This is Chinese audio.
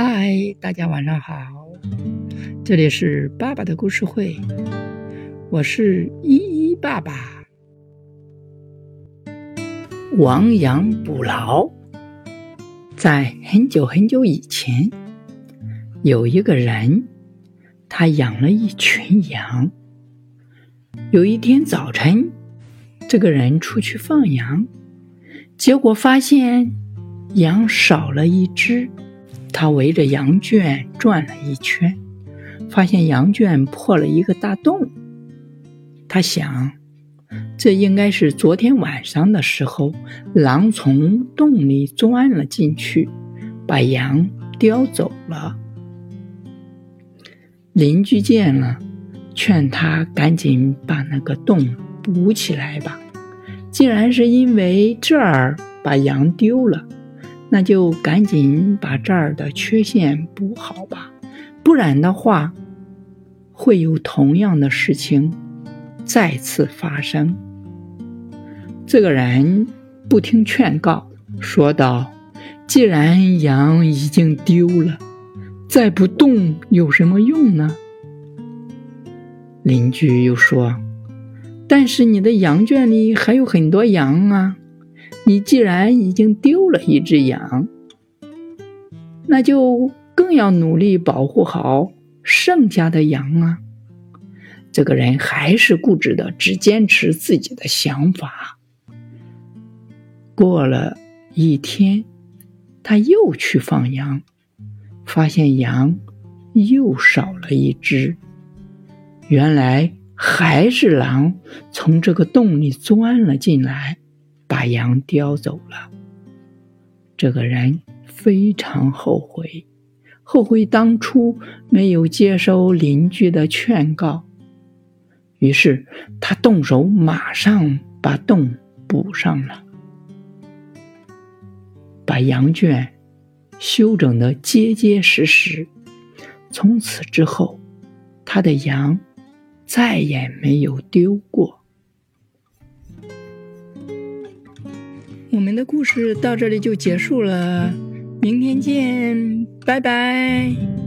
嗨，大家晚上好，这里是爸爸的故事会，我是依依爸爸。亡羊补牢，在很久很久以前，有一个人，他养了一群羊。有一天早晨，这个人出去放羊，结果发现羊少了一只。他围着羊圈转了一圈，发现羊圈破了一个大洞。他想，这应该是昨天晚上的时候，狼从洞里钻了进去，把羊叼走了。邻居见了，劝他赶紧把那个洞补起来吧。竟然是因为这儿把羊丢了。那就赶紧把这儿的缺陷补好吧，不然的话，会有同样的事情再次发生。这个人不听劝告，说道：“既然羊已经丢了，再不动有什么用呢？”邻居又说：“但是你的羊圈里还有很多羊啊。”你既然已经丢了一只羊，那就更要努力保护好剩下的羊啊！这个人还是固执的，只坚持自己的想法。过了一天，他又去放羊，发现羊又少了一只。原来还是狼从这个洞里钻了进来。把羊叼走了，这个人非常后悔，后悔当初没有接受邻居的劝告。于是他动手，马上把洞补上了，把羊圈修整的结结实实。从此之后，他的羊再也没有丢过。我们的故事到这里就结束了，明天见，拜拜。